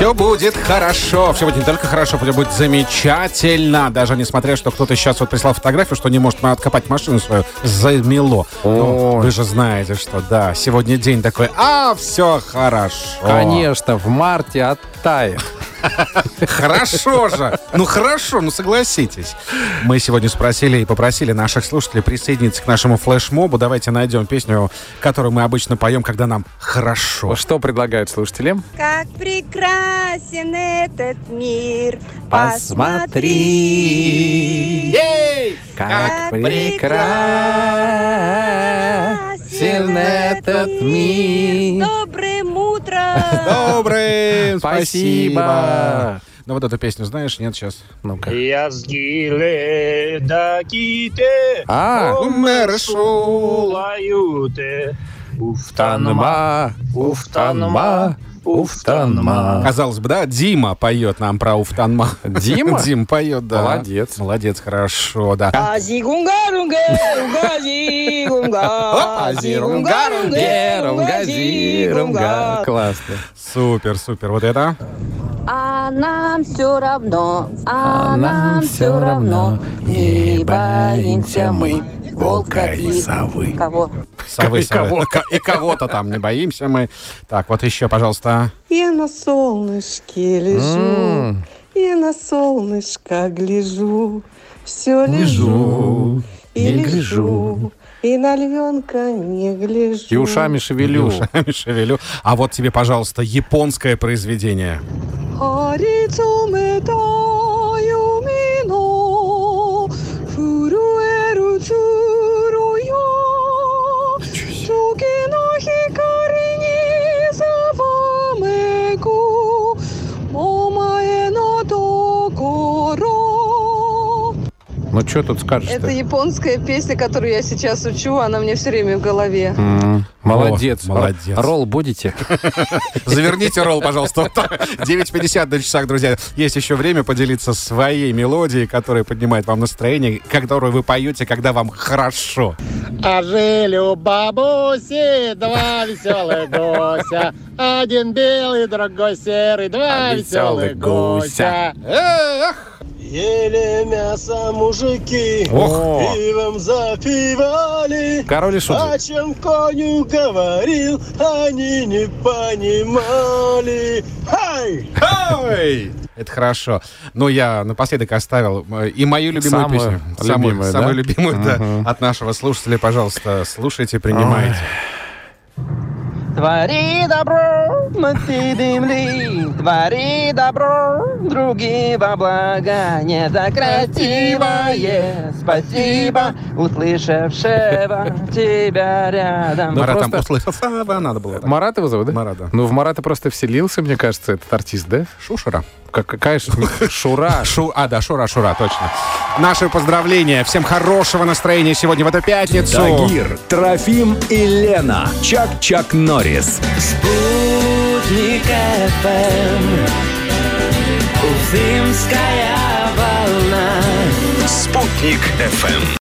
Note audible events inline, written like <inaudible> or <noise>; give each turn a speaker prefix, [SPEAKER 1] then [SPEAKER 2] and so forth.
[SPEAKER 1] Все будет хорошо. Все будет не только хорошо, все будет замечательно. Даже несмотря, что кто-то сейчас вот прислал фотографию, что не может откопать машину свою, замело. Ну, вы же знаете, что да, сегодня день такой, а, все хорошо.
[SPEAKER 2] Конечно, в марте оттает.
[SPEAKER 1] Хорошо же. Ну хорошо, ну согласитесь. Мы сегодня спросили и попросили наших слушателей присоединиться к нашему флешмобу. Давайте найдем песню, которую мы обычно поем, когда нам хорошо.
[SPEAKER 2] Что предлагают слушателям?
[SPEAKER 3] Как прекрасен этот мир.
[SPEAKER 2] Посмотри, как прекрасен этот мир.
[SPEAKER 1] Добрый, спасибо. Ну вот эту песню знаешь? Нет, сейчас.
[SPEAKER 2] Ну-ка.
[SPEAKER 4] Язгиле да ките
[SPEAKER 2] А,
[SPEAKER 4] Умершулаюте
[SPEAKER 2] Уфтанма, уфтанма, уфтанма.
[SPEAKER 1] Казалось бы, да, Дима поет нам про Уфтанма.
[SPEAKER 2] Дима? <laughs>
[SPEAKER 1] Дим поет, да.
[SPEAKER 2] Молодец.
[SPEAKER 1] Молодец, хорошо, да.
[SPEAKER 2] Рунга, рунга. Классно.
[SPEAKER 1] Супер, супер. Вот это?
[SPEAKER 3] А нам все равно, а,
[SPEAKER 2] А нам все равно, не боимся мы волка и совы.
[SPEAKER 3] Кого?
[SPEAKER 1] Совы,
[SPEAKER 2] И
[SPEAKER 1] совы. И кого-то там не боимся мы. Так, вот еще, пожалуйста.
[SPEAKER 5] Я на солнышке лежу, я на солнышко гляжу, все лежу и лежу,
[SPEAKER 2] гляжу.
[SPEAKER 5] и на львенка не гляжу.
[SPEAKER 2] И ушами шевелю. <laughs>
[SPEAKER 1] Ушами шевелю. А вот тебе, пожалуйста, японское произведение.
[SPEAKER 5] Арицуметаю мино,
[SPEAKER 2] Ну, что тут скажешь
[SPEAKER 5] Это японская песня, которую я сейчас учу, она мне все время в голове.
[SPEAKER 2] Молодец.
[SPEAKER 1] О, молодец.
[SPEAKER 2] Ролл будете? <laughs>
[SPEAKER 1] Заверните ролл, пожалуйста. Вот так. 9.50 на часах, друзья. Есть еще время поделиться своей мелодией, которая поднимает вам настроение, которую вы поете, когда вам хорошо.
[SPEAKER 4] А жили у бабуси два веселых гуся Один белый, другой серый, два веселых
[SPEAKER 2] веселых
[SPEAKER 4] гуся
[SPEAKER 1] Эх!
[SPEAKER 4] Ели мясо мужики,
[SPEAKER 2] Ох.
[SPEAKER 4] пивом запивали
[SPEAKER 2] Король и шут.
[SPEAKER 4] О чем коню говорил, они не понимали Хай!
[SPEAKER 1] Ой! Это хорошо. Но я напоследок оставил э, и мою любимую
[SPEAKER 2] Самую
[SPEAKER 1] песню.
[SPEAKER 2] любимую,
[SPEAKER 1] самую
[SPEAKER 2] да?
[SPEAKER 1] любимую, да,
[SPEAKER 2] Мгм.
[SPEAKER 1] от нашего слушателя. Пожалуйста, слушайте, принимайте.
[SPEAKER 6] Твори добро, мы ты земли, твори добро, другим во благо, не за красивое, спасибо, услышавшего тебя рядом.
[SPEAKER 2] Ну,
[SPEAKER 1] Марат там
[SPEAKER 2] просто-
[SPEAKER 1] услышал. Сава, Надо было. так.
[SPEAKER 2] Марат его зовут, да?
[SPEAKER 1] Марат, да.
[SPEAKER 2] Ну, в Марата просто вселился, мне кажется, этот артист, да?
[SPEAKER 1] Шушера.
[SPEAKER 2] Как, какая ж- Шура. <laughs>
[SPEAKER 1] Шу, а, да, Шура, Шура, точно. Наши поздравления. Всем хорошего настроения сегодня в эту пятницу.
[SPEAKER 7] Тагир, Трофим и Лена. Чак-Чак Норрис.
[SPEAKER 6] Спутник ФМ, Уфимская волна.
[SPEAKER 7] Спутник FM.